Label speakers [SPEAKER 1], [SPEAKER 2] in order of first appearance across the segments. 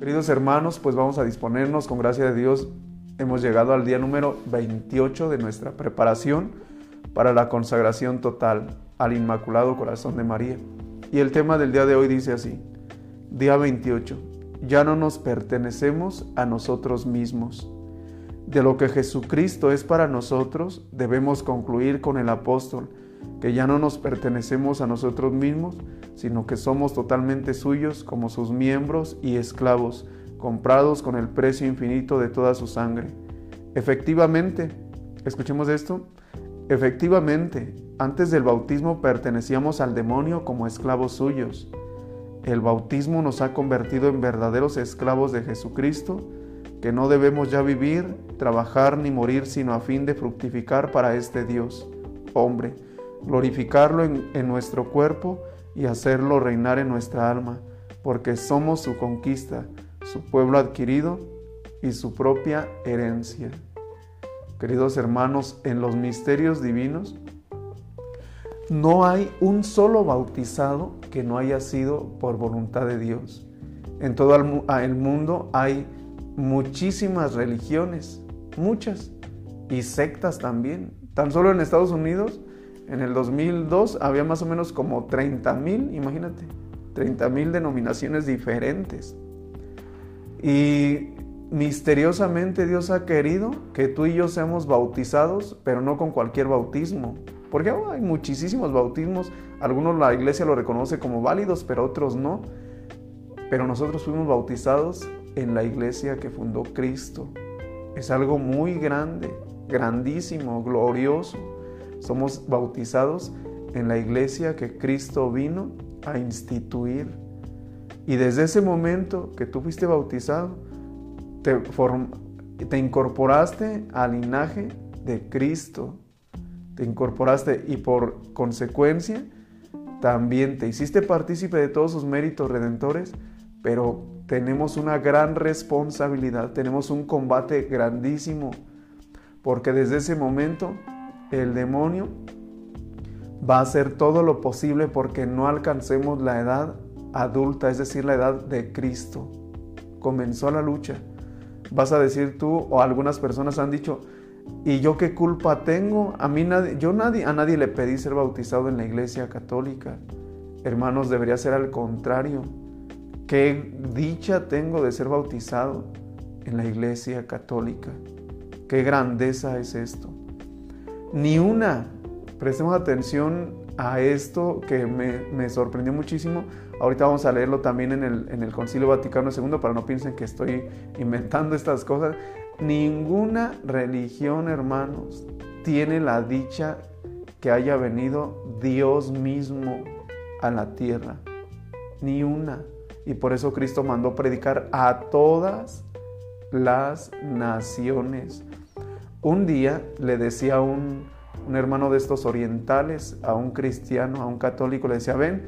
[SPEAKER 1] Queridos hermanos, pues vamos a disponernos, con gracia de Dios, hemos llegado al día número 28 de nuestra preparación para la consagración total al Inmaculado Corazón de María. Y el tema del día de hoy dice así, día 28, ya no nos pertenecemos a nosotros mismos. De lo que Jesucristo es para nosotros, debemos concluir con el apóstol, que ya no nos pertenecemos a nosotros mismos, sino que somos totalmente suyos como sus miembros y esclavos, comprados con el precio infinito de toda su sangre. Efectivamente, escuchemos esto, efectivamente, antes del bautismo pertenecíamos al demonio como esclavos suyos. El bautismo nos ha convertido en verdaderos esclavos de Jesucristo, que no debemos ya vivir, trabajar ni morir, sino a fin de fructificar para este Dios, hombre, glorificarlo en, nuestro cuerpo y hacerlo reinar en nuestra alma, porque somos su conquista, su pueblo adquirido y su propia herencia. Queridos hermanos, en los misterios divinos no hay un solo bautizado que no haya sido por voluntad de Dios. En todo el mundo hay muchísimas religiones, muchas, y sectas también. Tan solo en Estados Unidos, en el 2002, había más o menos como 30 mil, imagínate, 30 mil denominaciones diferentes. Y misteriosamente Dios ha querido que tú y yo seamos bautizados, pero no con cualquier bautismo. Porque hay muchísimos bautismos, algunos la iglesia lo reconoce como válidos, pero otros no. Pero nosotros fuimos bautizados en la iglesia que fundó Cristo. Es algo muy grande, grandísimo, glorioso. Somos bautizados en la iglesia que Cristo vino a instituir. Y desde ese momento que tú fuiste bautizado, te, te incorporaste al linaje de Cristo. Te incorporaste y por consecuencia también te hiciste partícipe de todos sus méritos redentores, pero tenemos una gran responsabilidad, tenemos un combate grandísimo, porque desde ese momento el demonio va a hacer todo lo posible porque no alcancemos la edad adulta, es decir, la edad de Cristo. Comenzó la lucha. Vas a decir tú o algunas personas han dicho, ¿y yo qué culpa tengo? A mí nadie, yo nadie, a nadie le pedí ser bautizado en la iglesia católica. Hermanos, debería ser al contrario. Qué dicha tengo de ser bautizado en la iglesia católica. Qué grandeza es esto. Ni una, prestemos atención a esto que me, sorprendió muchísimo. Ahorita vamos a leerlo también en el, Concilio Vaticano II para no piensen que estoy inventando estas cosas. Ninguna religión, hermanos, tiene la dicha que haya venido Dios mismo a la tierra. Ni una. Y por eso Cristo mandó predicar a todas las naciones. Un día le decía un, un hermano de estos orientales a un cristiano, a un católico, le decía, ven,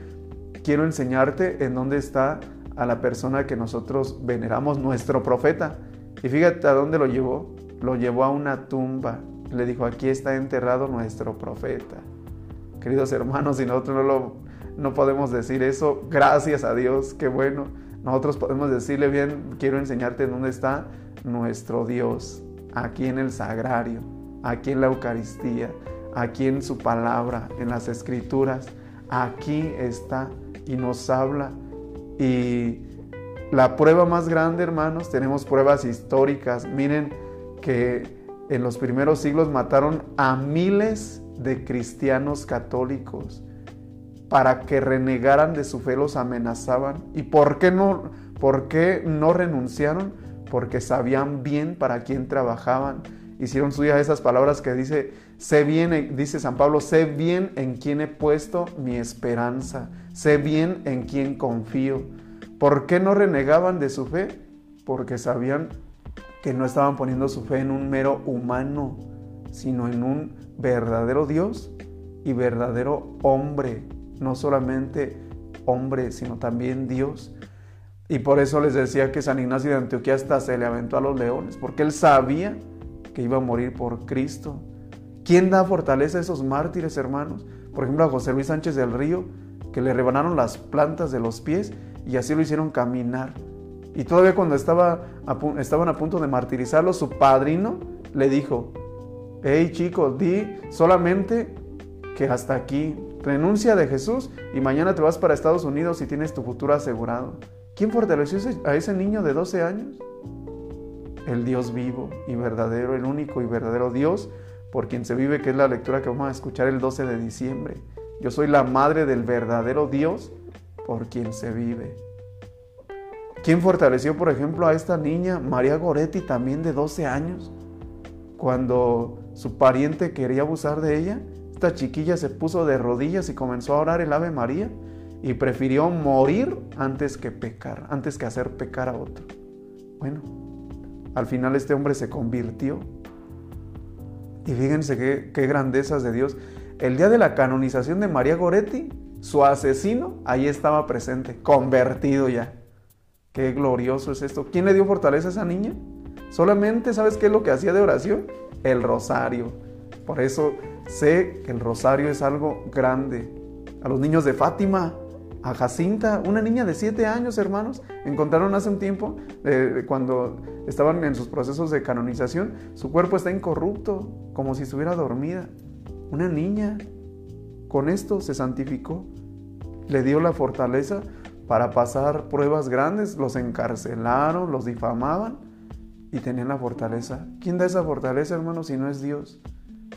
[SPEAKER 1] quiero enseñarte en dónde está a la persona que nosotros veneramos, nuestro profeta. Y fíjate a dónde lo llevó. Lo llevó a una tumba. Le dijo, aquí está enterrado nuestro profeta. Queridos hermanos, si nosotros no lo no podemos decir eso, gracias a Dios, qué bueno. Nosotros podemos decirle bien, quiero enseñarte dónde está nuestro Dios, aquí en el sagrario, aquí en la Eucaristía, aquí en su palabra, en las escrituras, aquí está y nos habla. Y la prueba más grande, hermanos, tenemos pruebas históricas. Miren que en los primeros siglos mataron a miles de cristianos católicos para que renegaran de su fe, los amenazaban. ¿Y por qué no, por qué no renunciaron? Porque sabían bien para quién trabajaban. Hicieron suyas esas palabras que dice, sé bien, dice San Pablo, sé bien en quién he puesto mi esperanza, sé bien en quién confío. ¿Por qué no renegaban de su fe? Porque sabían que no estaban poniendo su fe en un mero humano, sino en un verdadero Dios y verdadero hombre no solamente hombre, sino también Dios. Y por eso les decía que San Ignacio de Antioquía hasta se le aventó a los leones, porque él sabía que iba a morir por Cristo. ¿Quién da fortaleza a esos mártires, hermanos? Por ejemplo, a José Luis Sánchez del Río, que le rebanaron las plantas de los pies y así lo hicieron caminar. Y todavía cuando estaba estaban a punto de martirizarlo, su padrino le dijo, hey chicos, di solamente que hasta aquí, renuncia de Jesús y mañana te vas para Estados Unidos y tienes tu futuro asegurado. ¿Quién fortaleció a ese niño de 12 años? El Dios vivo y verdadero, el único y verdadero Dios por quien se vive, que es la lectura que vamos a escuchar el 12 de diciembre. Yo soy la madre del verdadero Dios por quien se vive. ¿Quién fortaleció, por ejemplo, a esta niña, María Goretti, también de 12 años? Cuando su pariente quería abusar de ella, esta chiquilla se puso de rodillas y comenzó a orar el Ave María y prefirió morir antes que pecar, antes que hacer pecar a otro. Bueno, al final este hombre se convirtió. Y fíjense qué, grandezas de Dios. El día de la canonización de María Goretti, su asesino ahí estaba presente, convertido ya. Qué glorioso es esto. ¿Quién le dio fortaleza a esa niña? Solamente, ¿sabes qué es lo que hacía de oración? El rosario. Por eso sé que el rosario es algo grande. A los niños de Fátima, a Jacinta, una niña de 7 años, hermanos, encontraron hace un tiempo, eh, cuando estaban en sus procesos de canonización, su cuerpo está incorrupto, como si estuviera dormida. Una niña, con esto se santificó, le dio la fortaleza para pasar pruebas grandes, los encarcelaron, los difamaban y tenían la fortaleza. ¿Quién da esa fortaleza, hermano, si no es Dios?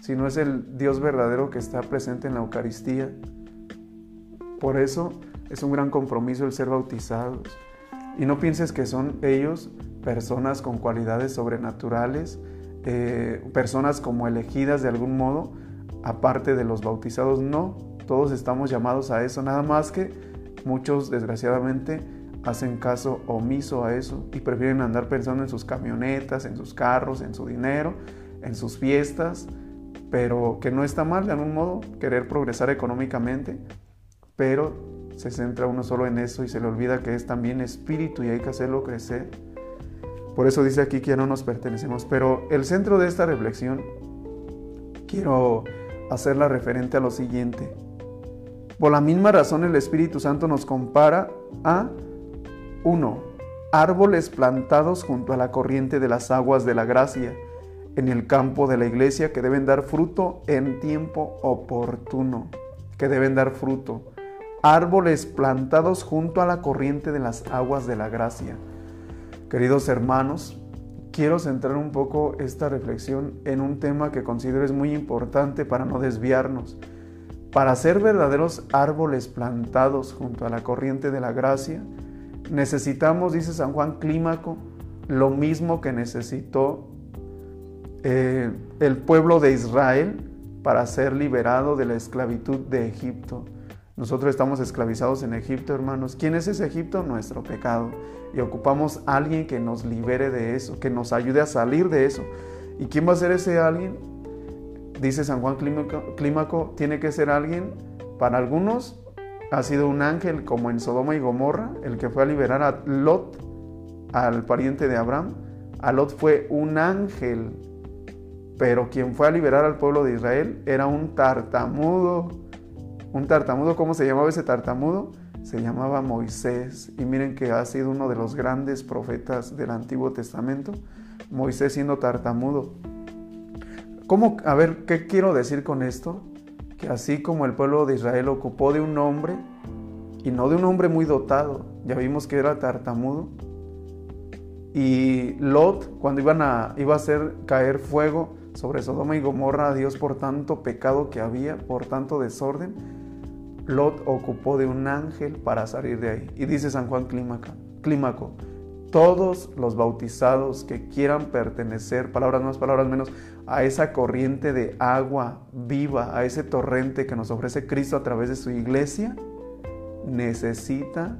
[SPEAKER 1] Si no es el Dios verdadero que está presente en la Eucaristía. Por eso es un gran compromiso el ser bautizados. Y no pienses que son ellos personas con cualidades sobrenaturales, eh, personas como elegidas de algún modo, aparte de los bautizados. No, todos estamos llamados a eso, nada más que Muchos, desgraciadamente, hacen caso omiso a eso y prefieren andar pensando en sus camionetas, en sus carros, en su dinero, en sus fiestas, pero que no está mal de algún modo querer progresar económicamente, pero se centra uno solo en eso y se le olvida que es también espíritu y hay que hacerlo crecer. Por eso dice aquí que ya no nos pertenecemos, pero el centro de esta reflexión quiero hacerla referente a lo siguiente. Por la misma razón el Espíritu Santo nos compara a uno, árboles plantados junto a la corriente de las aguas de la gracia en el campo de la iglesia que deben dar fruto en tiempo oportuno, que deben dar fruto. Árboles plantados junto a la corriente de las aguas de la gracia. Queridos hermanos, quiero centrar un poco esta reflexión en un tema que considero es muy importante para no desviarnos para ser verdaderos árboles plantados junto a la corriente de la gracia, necesitamos, dice San Juan Clímaco, lo mismo que necesitó eh, el pueblo de Israel para ser liberado de la esclavitud de Egipto. Nosotros estamos esclavizados en Egipto, hermanos. ¿Quién es ese Egipto? Nuestro pecado. Y ocupamos a alguien que nos libere de eso, que nos ayude a salir de eso. ¿Y quién va a ser ese alguien? dice San Juan Clímaco, tiene que ser alguien, para algunos ha sido un ángel como en Sodoma y Gomorra, el que fue a liberar a Lot, al pariente de Abraham. A Lot fue un ángel, pero quien fue a liberar al pueblo de Israel era un tartamudo. Un tartamudo, ¿cómo se llamaba ese tartamudo? Se llamaba Moisés. Y miren que ha sido uno de los grandes profetas del Antiguo Testamento. Moisés siendo tartamudo. ¿Cómo, a ver, qué quiero decir con esto? Que así como el pueblo de Israel ocupó de un hombre, y no de un hombre muy dotado, ya vimos que era tartamudo, y Lot, cuando iban a, iba a hacer caer fuego sobre Sodoma y Gomorra a Dios por tanto pecado que había, por tanto desorden, Lot ocupó de un ángel para salir de ahí. Y dice San Juan Clímaco, todos los bautizados que quieran pertenecer, palabras más, palabras menos, a esa corriente de agua viva, a ese torrente que nos ofrece Cristo a través de su iglesia, necesita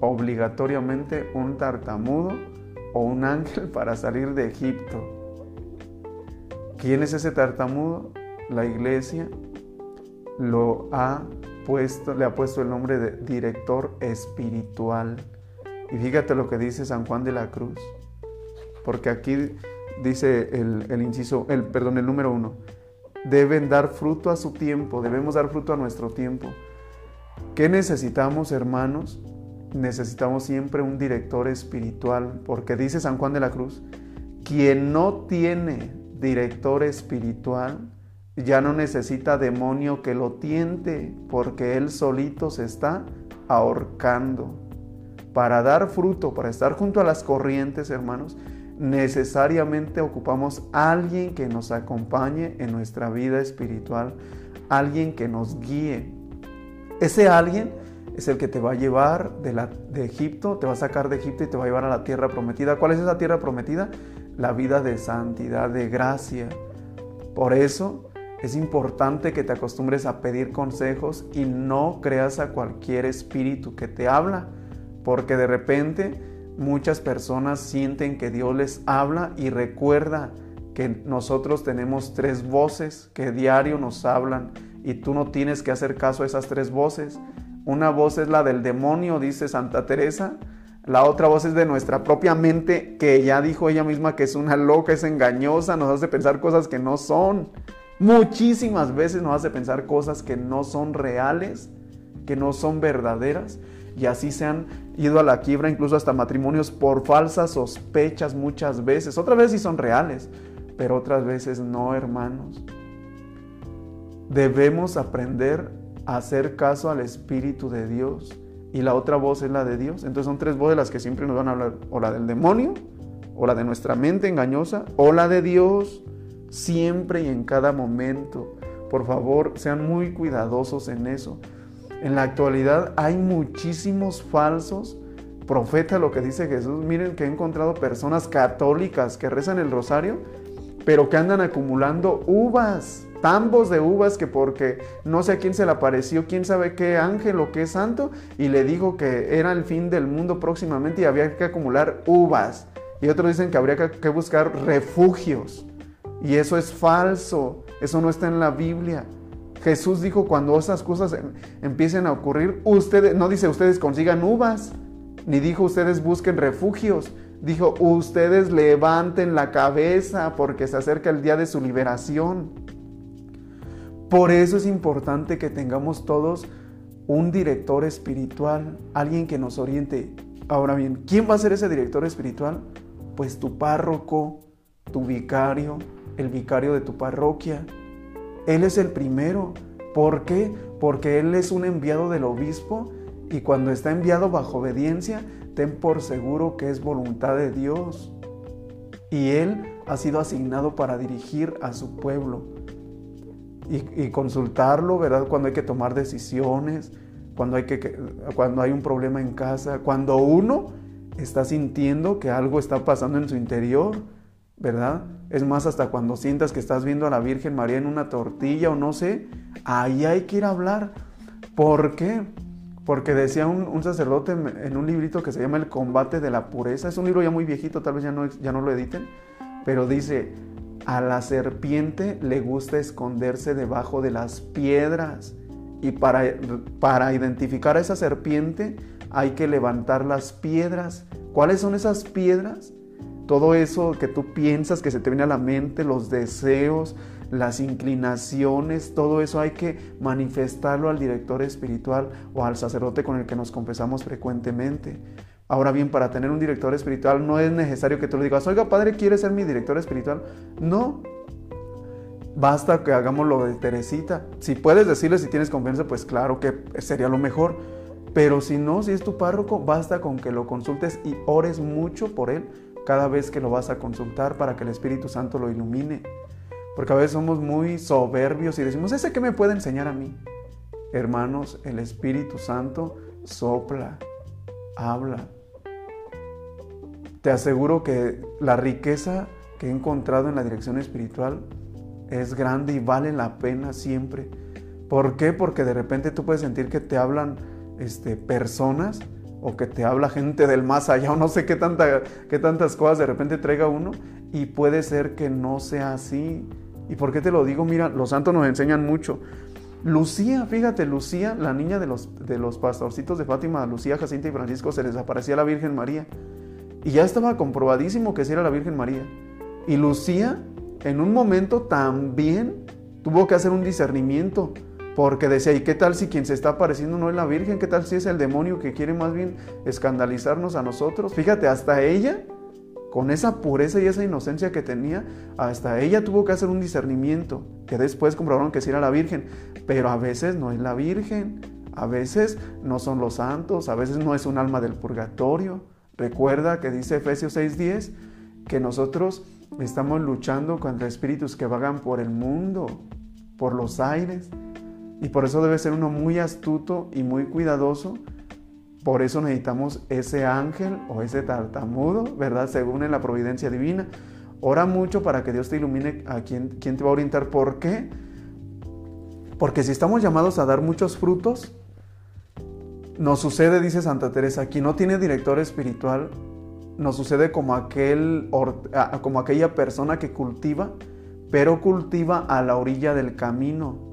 [SPEAKER 1] obligatoriamente un tartamudo o un ángel para salir de Egipto. ¿Quién es ese tartamudo? La iglesia lo ha puesto, le ha puesto el nombre de director espiritual. Y fíjate lo que dice San Juan de la Cruz, porque aquí dice el, inciso, el, perdón, el número uno, deben dar fruto a su tiempo, debemos dar fruto a nuestro tiempo. ¿Qué necesitamos, hermanos? necesitamos siempre un director espiritual, porque dice San Juan de la Cruz, quien no tiene director espiritual, ya no necesita demonio que lo tiente, porque él solito se está ahorcando. Para dar fruto, para estar junto a las corrientes, hermanos, necesariamente ocupamos alguien que nos acompañe en nuestra vida espiritual, alguien que nos guíe. Ese alguien es el que te va a llevar de, de Egipto, te va a sacar de Egipto y te va a llevar a la tierra prometida. ¿Cuál es esa tierra prometida? La vida de santidad, de gracia. Por eso es importante que te acostumbres a pedir consejos y no creas a cualquier espíritu que te habla, porque de repente muchas personas sienten que Dios les habla y recuerda que nosotros tenemos tres voces que diario nos hablan y tú no tienes que hacer caso a esas tres voces. Una voz es la del demonio, dice Santa Teresa. La otra voz es de nuestra propia mente, que ya dijo ella misma que es una loca, es engañosa, nos hace pensar cosas que no son. Muchísimas veces nos hace pensar cosas que no son reales, que no son verdaderas. Y así se han ido a la quiebra, incluso hasta matrimonios, por falsas sospechas muchas veces. Otras veces sí son reales, pero otras veces no, hermanos. Debemos aprender hacer caso al Espíritu de Dios. Y la otra voz es la de Dios. Entonces son tres voces las que siempre nos van a hablar. O la del demonio, o la de nuestra mente engañosa, o la de Dios. Siempre y en cada momento. Por favor, sean muy cuidadosos en eso. En la actualidad hay muchísimos falsos profetas, lo que dice Jesús. Miren que he encontrado personas católicas que rezan el rosario, pero que andan acumulando uvas tambos de uvas que porque no sé a quién se le apareció, quién sabe qué ángel o qué santo, y le dijo que era el fin del mundo próximamente y había que acumular uvas. Y otros dicen que habría que buscar refugios. Y eso es falso, eso no está en la Biblia. Jesús dijo cuando esas cosas em, empiecen a ocurrir, ustedes, no dice ustedes consigan uvas, ni dijo ustedes busquen refugios, dijo ustedes levanten la cabeza porque se acerca el día de su liberación. Por eso es importante que tengamos todos un director espiritual, alguien que nos oriente. Ahora bien, ¿quién va a ser ese director espiritual? Pues tu párroco, tu vicario, el vicario de tu parroquia. Él es el primero. ¿Por qué? Porque Él es un enviado del obispo y cuando está enviado bajo obediencia, ten por seguro que es voluntad de Dios. Y Él ha sido asignado para dirigir a su pueblo y, consultarlo, ¿verdad? Cuando hay que tomar decisiones, cuando hay, que, cuando hay un problema en casa, cuando uno está sintiendo que algo está pasando en su interior, ¿verdad? Es más, hasta cuando sientas que estás viendo a la Virgen María en una tortilla o no sé, ahí hay que ir a hablar. ¿Por qué? Porque decía un, sacerdote en, un librito que se llama El combate de la pureza, es un libro ya muy viejito, tal vez ya no, ya no lo editen, pero dice, a la serpiente le gusta esconderse debajo de las piedras. Y para, para identificar a esa serpiente hay que levantar las piedras. ¿Cuáles son esas piedras? Todo eso que tú piensas, que se te viene a la mente, los deseos, las inclinaciones, todo eso hay que manifestarlo al director espiritual o al sacerdote con el que nos confesamos frecuentemente. Ahora bien, para tener un director espiritual no es necesario que tú le digas, oiga, padre, ¿quiere ser mi director espiritual? No. Basta que hagamos lo de Teresita. Si puedes decirle si tienes confianza, pues claro que sería lo mejor. Pero si no, si es tu párroco, basta con que lo consultes y ores mucho por él cada vez que lo vas a consultar para que el Espíritu Santo lo ilumine. Porque a veces somos muy soberbios y decimos, ¿ese qué me puede enseñar a mí? Hermanos, el Espíritu Santo sopla, habla, te aseguro que la riqueza que he encontrado en la dirección espiritual es grande y vale la pena siempre. ¿Por qué? Porque de repente tú puedes sentir que te hablan este, personas o que te habla gente del más allá o no sé qué, tanta, qué tantas cosas de repente traiga uno y puede ser que no sea así. ¿Y por qué te lo digo? Mira, los santos nos enseñan mucho. Lucía, fíjate, Lucía, la niña de los, de los pastorcitos de Fátima, Lucía, Jacinta y Francisco, se les aparecía la Virgen María. Y ya estaba comprobadísimo que sí era la Virgen María. Y Lucía, en un momento también tuvo que hacer un discernimiento, Porque decía, ¿y qué tal si quien se está apareciendo no es la Virgen? ¿Qué tal si es el demonio que quiere más bien escandalizarnos a nosotros? Fíjate, hasta ella, con esa pureza y esa inocencia que tenía, hasta ella tuvo que hacer un discernimiento, que después comprobaron que sí era la Virgen, pero a veces no es la Virgen, a veces no son los santos, a veces no es un alma del purgatorio. Recuerda que dice Efesios 6:10 que nosotros estamos luchando contra espíritus que vagan por el mundo, por los aires. Y por eso debe ser uno muy astuto y muy cuidadoso. Por eso necesitamos ese ángel o ese tartamudo, ¿verdad? Según la providencia divina. Ora mucho para que Dios te ilumine a quién, quién te va a orientar. ¿Por qué? Porque si estamos llamados a dar muchos frutos, nos sucede, dice Santa Teresa, quien no tiene director espiritual, nos sucede como, aquel, como aquella persona que cultiva, pero cultiva a la orilla del camino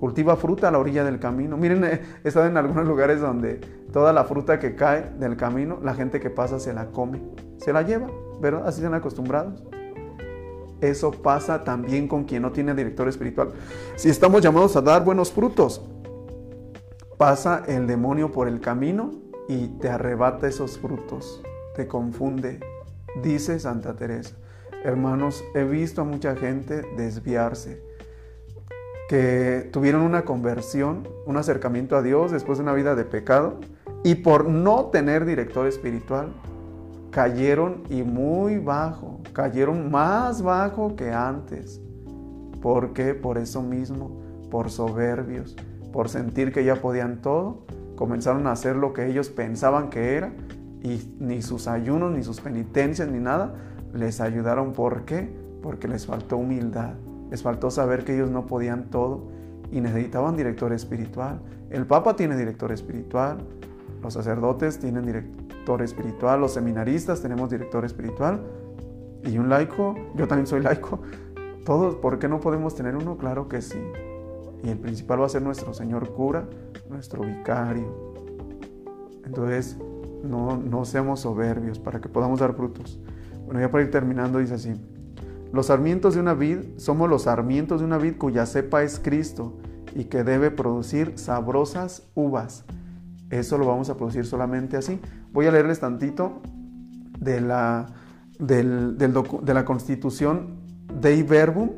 [SPEAKER 1] cultiva fruta a la orilla del camino. Miren, he estado en algunos lugares donde toda la fruta que cae del camino, la gente que pasa se la come, se la lleva, ¿verdad? Así han acostumbrados. Eso pasa también con quien no tiene director espiritual. Si estamos llamados a dar buenos frutos, pasa el demonio por el camino y te arrebata esos frutos, te confunde, dice Santa Teresa. Hermanos, he visto a mucha gente desviarse que tuvieron una conversión, un acercamiento a Dios después de una vida de pecado y por no tener director espiritual cayeron y muy bajo, cayeron más bajo que antes. ¿Por qué? Por eso mismo, por soberbios, por sentir que ya podían todo, comenzaron a hacer lo que ellos pensaban que era y ni sus ayunos, ni sus penitencias, ni nada les ayudaron. ¿Por qué? Porque les faltó humildad. Les faltó saber que ellos no podían todo y necesitaban director espiritual. El Papa tiene director espiritual, los sacerdotes tienen director espiritual, los seminaristas tenemos director espiritual y un laico, yo también soy laico. Todos, ¿por qué no podemos tener uno? Claro que sí. Y el principal va a ser nuestro Señor cura, nuestro vicario. Entonces, no, no seamos soberbios para que podamos dar frutos. Bueno, ya para ir terminando, dice así. Los sarmientos de una vid somos los sarmientos de una vid cuya cepa es Cristo y que debe producir sabrosas uvas. Eso lo vamos a producir solamente así. Voy a leerles tantito de la, de la constitución Dei Verbum,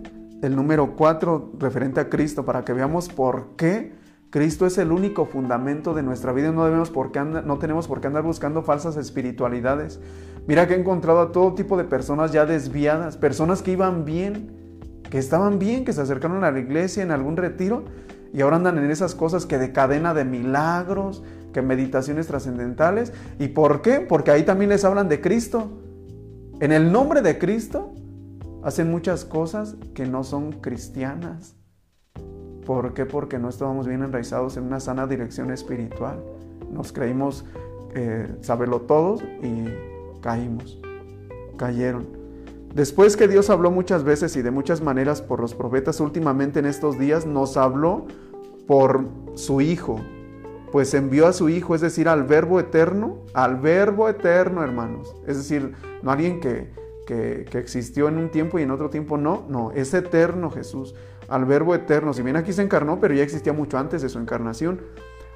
[SPEAKER 1] el número 4 referente a Cristo, para que veamos por qué Cristo es el único fundamento de nuestra vida. No, debemos no tenemos por qué andar buscando falsas espiritualidades. Mira que he encontrado a todo tipo de personas ya desviadas, personas que iban bien, que estaban bien, que se acercaron a la iglesia en algún retiro y ahora andan en esas cosas que de cadena de milagros, que meditaciones trascendentales. ¿Y por qué? Porque ahí también les hablan de Cristo. En el nombre de Cristo hacen muchas cosas que no son cristianas. ¿Por qué? Porque no estábamos bien enraizados en una sana dirección espiritual. Nos creímos eh, saberlo todos y caímos, cayeron. Después que Dios habló muchas veces y de muchas maneras por los profetas, últimamente en estos días nos habló por su Hijo, pues envió a su Hijo, es decir, al Verbo eterno, al Verbo eterno, hermanos. Es decir, no alguien que, que, existió en un tiempo y en otro tiempo no, no, es eterno Jesús, al Verbo eterno. Si bien aquí se encarnó, pero ya existía mucho antes de su encarnación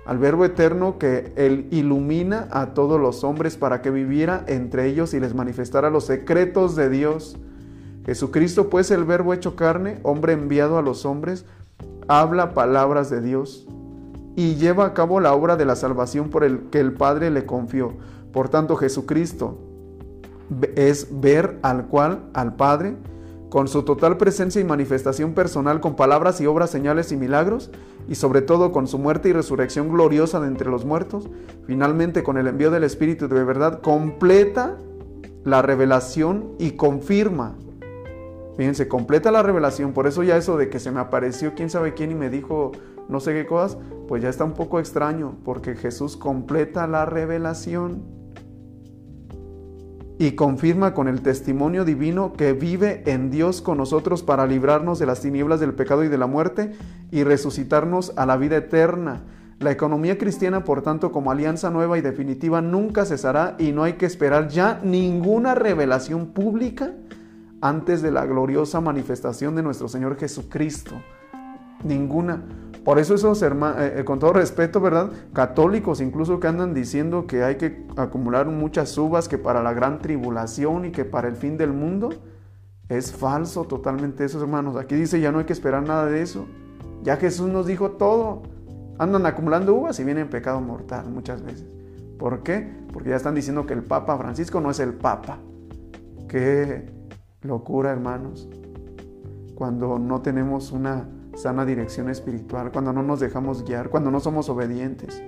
[SPEAKER 1] al Verbo eterno que Él ilumina a todos los hombres para que viviera entre ellos y les manifestara los secretos de Dios. Jesucristo, pues el Verbo hecho carne, hombre enviado a los hombres, habla palabras de Dios y lleva a cabo la obra de la salvación por el que el Padre le confió. Por tanto, Jesucristo es ver al cual, al Padre, con su total presencia y manifestación personal con palabras y obras, señales y milagros, y sobre todo con su muerte y resurrección gloriosa de entre los muertos, finalmente con el envío del Espíritu de verdad, completa la revelación y confirma. Fíjense, completa la revelación, por eso ya eso de que se me apareció quién sabe quién y me dijo no sé qué cosas, pues ya está un poco extraño, porque Jesús completa la revelación y confirma con el testimonio divino que vive en Dios con nosotros para librarnos de las tinieblas del pecado y de la muerte y resucitarnos a la vida eterna. La economía cristiana, por tanto, como alianza nueva y definitiva, nunca cesará y no hay que esperar ya ninguna revelación pública antes de la gloriosa manifestación de nuestro Señor Jesucristo. Ninguna. Por eso esos hermanos, eh, eh, con todo respeto, ¿verdad? Católicos incluso que andan diciendo que hay que acumular muchas uvas, que para la gran tribulación y que para el fin del mundo, es falso totalmente eso, hermanos. Aquí dice ya no hay que esperar nada de eso. Ya Jesús nos dijo todo. Andan acumulando uvas y vienen pecado mortal muchas veces. ¿Por qué? Porque ya están diciendo que el Papa Francisco no es el Papa. Qué locura, hermanos. Cuando no tenemos una sana dirección espiritual, cuando no nos dejamos guiar, cuando no somos obedientes.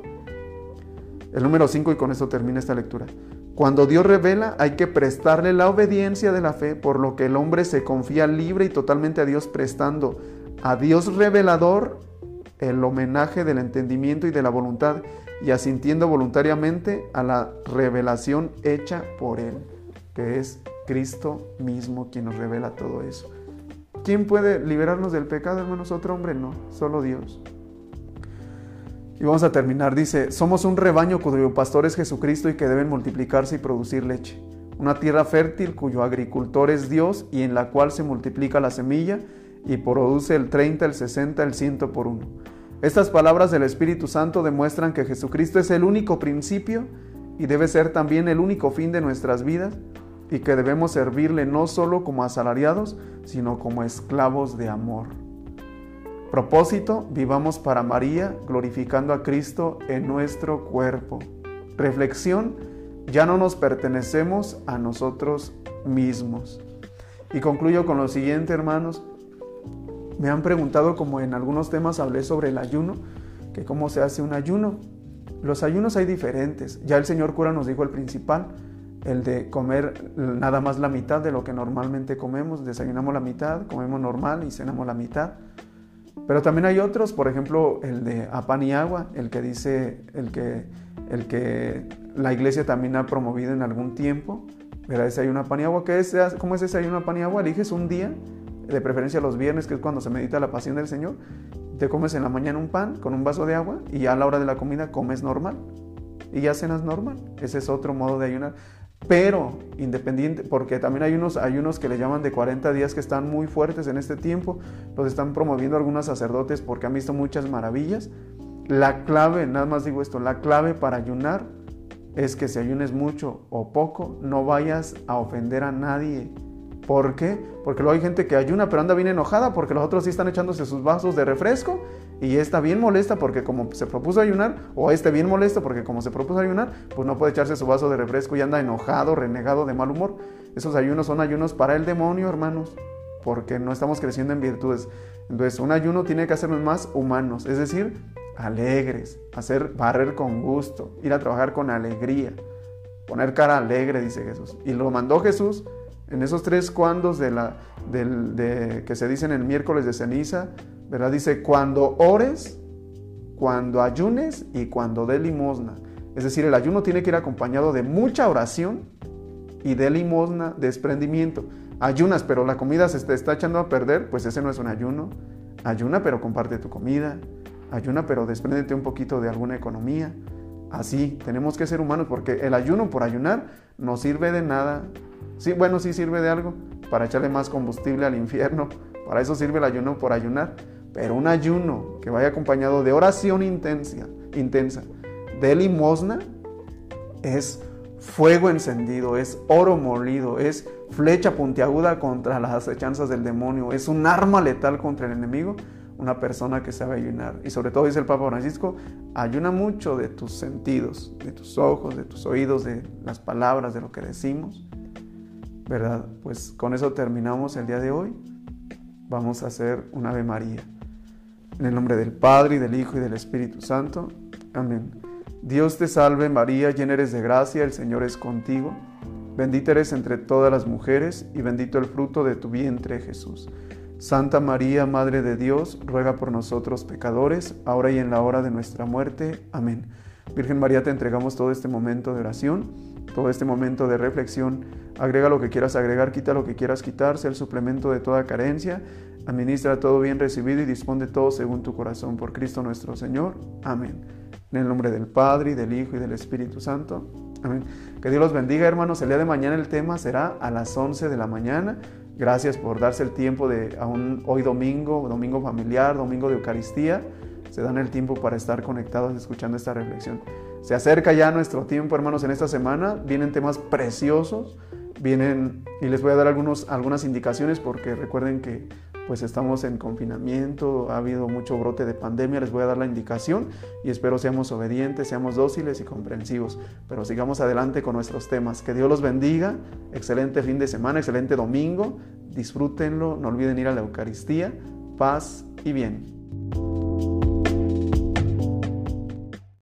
[SPEAKER 1] El número 5 y con esto termina esta lectura. Cuando Dios revela hay que prestarle la obediencia de la fe, por lo que el hombre se confía libre y totalmente a Dios prestando a Dios revelador el homenaje del entendimiento y de la voluntad y asintiendo voluntariamente a la revelación hecha por Él, que es Cristo mismo quien nos revela todo eso. ¿Quién puede liberarnos del pecado, hermanos? Otro hombre no, solo Dios. Y vamos a terminar. Dice, somos un rebaño cuyo pastor es Jesucristo y que deben multiplicarse y producir leche. Una tierra fértil cuyo agricultor es Dios y en la cual se multiplica la semilla y produce el 30, el 60, el 100 por uno. Estas palabras del Espíritu Santo demuestran que Jesucristo es el único principio y debe ser también el único fin de nuestras vidas y que debemos servirle no solo como asalariados, sino como esclavos de amor. Propósito, vivamos para María, glorificando a Cristo en nuestro cuerpo. Reflexión, ya no nos pertenecemos a nosotros mismos. Y concluyo con lo siguiente, hermanos. Me han preguntado, como en algunos temas hablé sobre el ayuno, que cómo se hace un ayuno. Los ayunos hay diferentes. Ya el señor cura nos dijo el principal, el de comer nada más la mitad de lo que normalmente comemos. Desayunamos la mitad, comemos normal y cenamos la mitad. Pero también hay otros, por ejemplo, el de a pan y agua, el que dice, el que, el que la iglesia también ha promovido en algún tiempo. ¿Verdad? Desayuno a pan y agua. ¿Qué es, ¿Cómo es desayuno a pan y agua? Eliges un día de preferencia los viernes, que es cuando se medita la pasión del Señor, te comes en la mañana un pan con un vaso de agua y ya a la hora de la comida comes normal y ya cenas normal. Ese es otro modo de ayunar. Pero independiente, porque también hay unos ayunos que le llaman de 40 días que están muy fuertes en este tiempo, los están promoviendo algunos sacerdotes porque han visto muchas maravillas. La clave, nada más digo esto, la clave para ayunar es que si ayunes mucho o poco, no vayas a ofender a nadie ¿Por qué? Porque luego hay gente que ayuna pero anda bien enojada porque los otros sí están echándose sus vasos de refresco y está bien molesta porque como se propuso ayunar, o este bien molesto porque como se propuso ayunar, pues no puede echarse su vaso de refresco y anda enojado, renegado, de mal humor. Esos ayunos son ayunos para el demonio, hermanos, porque no estamos creciendo en virtudes. Entonces, un ayuno tiene que hacernos más humanos, es decir, alegres, hacer barrer con gusto, ir a trabajar con alegría, poner cara alegre, dice Jesús. Y lo mandó Jesús en esos tres cuandos de la, que se dicen el miércoles de ceniza, ¿verdad? Dice, cuando ores, cuando ayunes y cuando dé limosna. Es decir, el ayuno tiene que ir acompañado de mucha oración y de limosna, desprendimiento. Ayunas, pero la comida se te está echando a perder, pues ese no es un ayuno. Ayuna, pero comparte tu comida. Ayuna, pero despréndete un poquito de alguna economía. Así, tenemos que ser humanos porque el ayuno por ayunar no sirve de nada Sí, bueno, sí sirve de algo para echarle más combustible al infierno. Para eso sirve el ayuno por ayunar. Pero un ayuno que vaya acompañado de oración intensa, intensa, de limosna, es fuego encendido, es oro molido, es flecha puntiaguda contra las acechanzas del demonio, es un arma letal contra el enemigo, una persona que sabe ayunar. Y sobre todo dice el Papa Francisco, ayuna mucho de tus sentidos, de tus ojos, de tus oídos, de las palabras, de lo que decimos ¿verdad? Pues con eso terminamos el día de hoy. Vamos a hacer un Ave María. En el nombre del Padre, y del Hijo, y del Espíritu Santo. Amén. Dios te salve María, llena eres de gracia, el Señor es contigo. Bendita eres entre todas las mujeres, y bendito el fruto de tu vientre, Jesús. Santa María, Madre de Dios, ruega por nosotros pecadores, ahora y en la hora de nuestra muerte. Amén. Virgen María, te entregamos todo este momento de oración, todo este momento de reflexión Agrega lo que quieras agregar, quita lo que quieras quitar, sea el suplemento de toda carencia. Administra todo bien recibido y dispone todo según tu corazón. Por Cristo nuestro Señor. Amén. En el nombre del Padre, y del Hijo, y del Espíritu Santo. Amén. Que Dios los bendiga, hermanos. El día de mañana el tema será a las 11 de la mañana. Gracias por darse el tiempo de aún hoy domingo, domingo familiar, domingo de Eucaristía, se dan el tiempo para estar conectados escuchando esta reflexión. Se acerca ya nuestro tiempo, hermanos, en esta semana. Vienen temas preciosos, vienen y les voy a dar algunas indicaciones porque recuerden que pues estamos en confinamiento, ha habido mucho brote de pandemia, les voy a dar la indicación y espero seamos obedientes, seamos dóciles y comprensivos, pero sigamos adelante con nuestros temas. Que Dios los bendiga, excelente fin de semana, excelente domingo, disfrútenlo, no olviden ir a la Eucaristía, paz y bien.